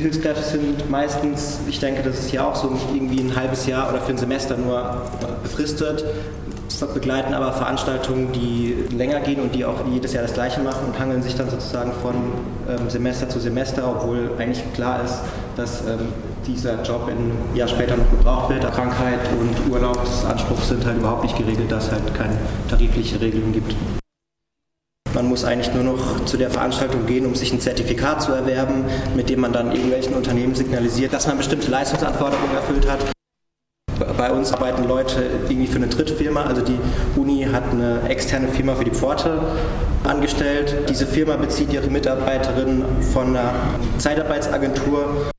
Hilfskräfte sind meistens, ich denke, das ist ja auch so, irgendwie ein halbes Jahr oder für ein Semester nur befristet, begleiten aber Veranstaltungen, die länger gehen und die auch jedes Jahr das Gleiche machen und hangeln sich dann sozusagen von ähm, Semester zu Semester, obwohl eigentlich klar ist, dass ähm, dieser Job ein Jahr später noch gebraucht wird. Krankheit und Urlaubsanspruch sind halt überhaupt nicht geregelt, da es halt keine tarifliche Regelung gibt. Man muss eigentlich nur noch zu der Veranstaltung gehen, um sich ein Zertifikat zu erwerben, mit dem man dann irgendwelchen Unternehmen signalisiert, dass man bestimmte Leistungsanforderungen erfüllt hat. Bei uns arbeiten Leute irgendwie für eine Drittfirma. Also die Uni hat eine externe Firma für die Pforte angestellt. Diese Firma bezieht ihre Mitarbeiterinnen von einer Zeitarbeitsagentur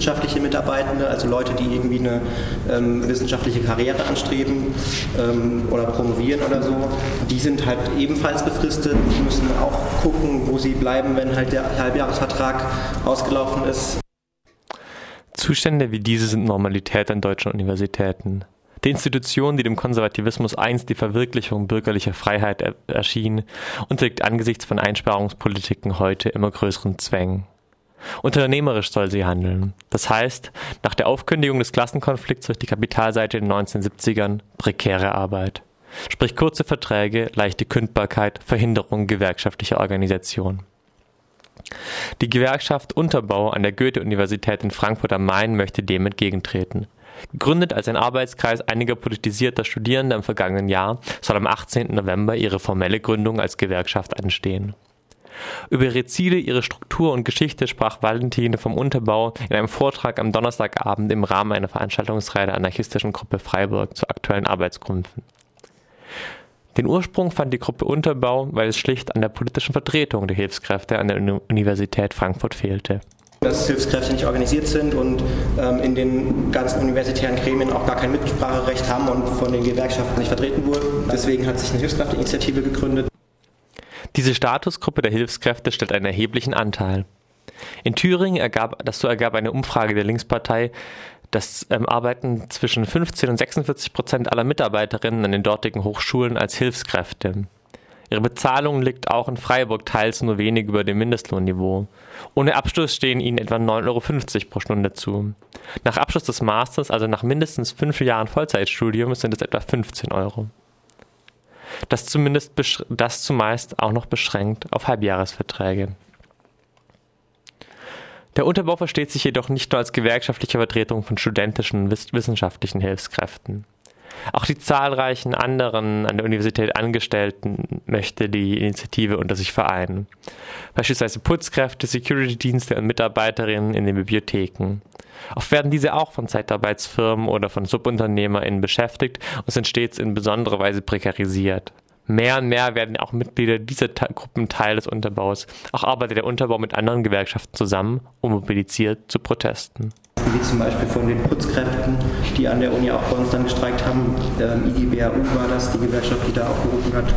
wissenschaftliche Mitarbeitende, also Leute, die irgendwie eine ähm, wissenschaftliche Karriere anstreben ähm, oder promovieren oder so, die sind halt ebenfalls befristet, die müssen auch gucken, wo sie bleiben, wenn halt der Halbjahresvertrag ausgelaufen ist. Zustände wie diese sind Normalität an deutschen Universitäten. Die Institution, die dem Konservativismus einst die Verwirklichung bürgerlicher Freiheit er erschien, unterliegt angesichts von Einsparungspolitiken heute immer größeren Zwängen. Unternehmerisch soll sie handeln. Das heißt, nach der Aufkündigung des Klassenkonflikts durch die Kapitalseite in den 1970ern prekäre Arbeit. Sprich kurze Verträge, leichte Kündbarkeit, Verhinderung gewerkschaftlicher Organisation. Die Gewerkschaft Unterbau an der Goethe-Universität in Frankfurt am Main möchte dem entgegentreten. Gegründet als ein Arbeitskreis einiger politisierter Studierender im vergangenen Jahr, soll am 18. November ihre formelle Gründung als Gewerkschaft anstehen. Über ihre Ziele, ihre Struktur und Geschichte sprach Valentine vom Unterbau in einem Vortrag am Donnerstagabend im Rahmen einer Veranstaltungsreihe der anarchistischen Gruppe Freiburg zu aktuellen Arbeitsgründen. Den Ursprung fand die Gruppe Unterbau, weil es schlicht an der politischen Vertretung der Hilfskräfte an der Universität Frankfurt fehlte. Dass Hilfskräfte nicht organisiert sind und ähm, in den ganzen universitären Gremien auch gar kein Mitspracherecht haben und von den Gewerkschaften nicht vertreten wurden. Deswegen hat sich eine Hilfskräfteinitiative gegründet. Diese Statusgruppe der Hilfskräfte stellt einen erheblichen Anteil. In Thüringen ergab, so ergab eine Umfrage der Linkspartei, dass ähm, arbeiten zwischen 15 und 46 Prozent aller Mitarbeiterinnen an den dortigen Hochschulen als Hilfskräfte. Ihre Bezahlung liegt auch in Freiburg teils nur wenig über dem Mindestlohnniveau. Ohne Abschluss stehen ihnen etwa 9,50 Euro pro Stunde zu. Nach Abschluss des Masters, also nach mindestens fünf Jahren Vollzeitstudium, sind es etwa 15 Euro das zumindest das zumeist auch noch beschränkt auf Halbjahresverträge. Der Unterbau versteht sich jedoch nicht nur als gewerkschaftliche Vertretung von studentischen wissenschaftlichen Hilfskräften. Auch die zahlreichen anderen an der Universität Angestellten möchte die Initiative unter sich vereinen. Beispielsweise Putzkräfte, Security-Dienste und Mitarbeiterinnen in den Bibliotheken. Oft werden diese auch von Zeitarbeitsfirmen oder von SubunternehmerInnen beschäftigt und sind stets in besonderer Weise prekarisiert. Mehr und mehr werden auch Mitglieder dieser Gruppen Teil des Unterbaus. Auch arbeitet der Unterbau mit anderen Gewerkschaften zusammen und mobilisiert zu Protesten wie zum Beispiel von den Putzkräften, die an der Uni auch bei uns dann gestreikt haben. Ähm, IGBAU war das, die Gewerkschaft, die da aufgerufen hat.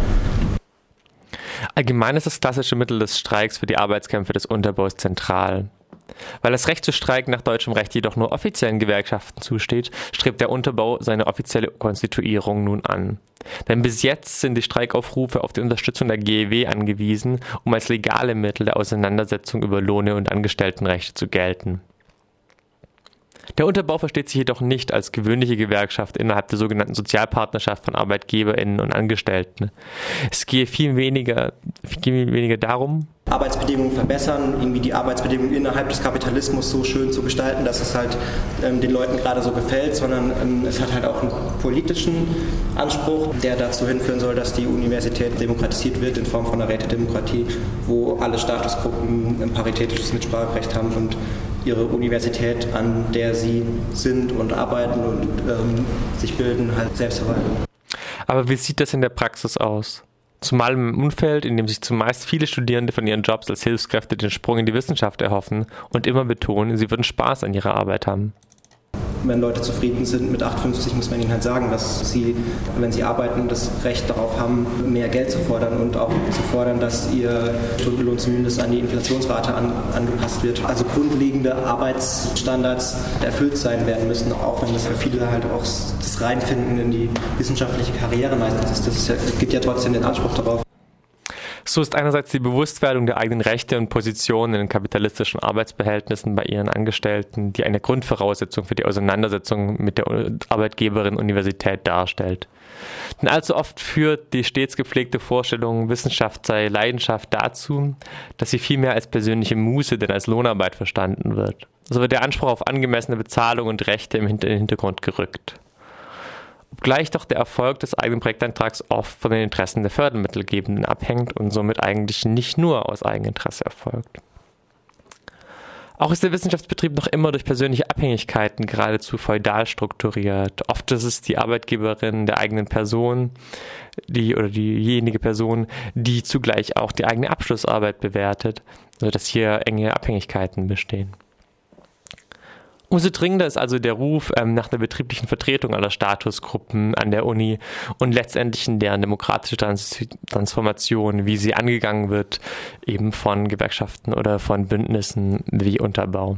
Allgemein ist das klassische Mittel des Streiks für die Arbeitskämpfe des Unterbaus zentral. Weil das Recht zu streiken nach deutschem Recht jedoch nur offiziellen Gewerkschaften zusteht, strebt der Unterbau seine offizielle Konstituierung nun an. Denn bis jetzt sind die Streikaufrufe auf die Unterstützung der GEW angewiesen, um als legale Mittel der Auseinandersetzung über Lohne und Angestelltenrechte zu gelten. Der Unterbau versteht sich jedoch nicht als gewöhnliche Gewerkschaft innerhalb der sogenannten Sozialpartnerschaft von ArbeitgeberInnen und Angestellten. Es gehe viel weniger, viel weniger darum, Arbeitsbedingungen verbessern, irgendwie die Arbeitsbedingungen innerhalb des Kapitalismus so schön zu gestalten, dass es halt ähm, den Leuten gerade so gefällt, sondern ähm, es hat halt auch einen politischen Anspruch, der dazu hinführen soll, dass die Universität demokratisiert wird in Form von einer Rätedemokratie, wo alle Statusgruppen ein paritätisches Mitspracherecht haben und ihre Universität, an der sie sind und arbeiten und ähm, sich bilden, halt selbst verwalten. Aber wie sieht das in der Praxis aus? Zumal im Umfeld, in dem sich zumeist viele Studierende von ihren Jobs als Hilfskräfte den Sprung in die Wissenschaft erhoffen und immer betonen, sie würden Spaß an ihrer Arbeit haben wenn Leute zufrieden sind mit 8,50, muss man ihnen halt sagen, dass sie, wenn sie arbeiten, das Recht darauf haben, mehr Geld zu fordern und auch zu fordern, dass ihr Stundenlohn zumindest an die Inflationsrate an, angepasst wird. Also grundlegende Arbeitsstandards erfüllt sein werden müssen, auch wenn das für viele halt auch das Reinfinden in die wissenschaftliche Karriere meistens ist. Das, ja, gibt ja trotzdem den Anspruch darauf. So ist einerseits die Bewusstwerdung der eigenen Rechte und Positionen in den kapitalistischen Arbeitsbehältnissen bei ihren Angestellten, die eine Grundvoraussetzung für die Auseinandersetzung mit der Arbeitgeberin Universität darstellt. Denn allzu oft führt die stets gepflegte Vorstellung, Wissenschaft sei Leidenschaft dazu, dass sie viel mehr als persönliche Muße denn als Lohnarbeit verstanden wird. So wird der Anspruch auf angemessene Bezahlung und Rechte im Hintergrund gerückt obgleich doch der Erfolg des eigenen Projektantrags oft von den Interessen der Fördermittelgebenden abhängt und somit eigentlich nicht nur aus Eigeninteresse erfolgt. Auch ist der Wissenschaftsbetrieb noch immer durch persönliche Abhängigkeiten geradezu feudal strukturiert. Oft ist es die Arbeitgeberin der eigenen Person, die oder diejenige Person, die zugleich auch die eigene Abschlussarbeit bewertet, sodass hier enge Abhängigkeiten bestehen. Umso dringender ist also der Ruf ähm, nach der betrieblichen Vertretung aller Statusgruppen an der Uni und letztendlich in deren demokratische Trans Transformation, wie sie angegangen wird, eben von Gewerkschaften oder von Bündnissen wie Unterbau.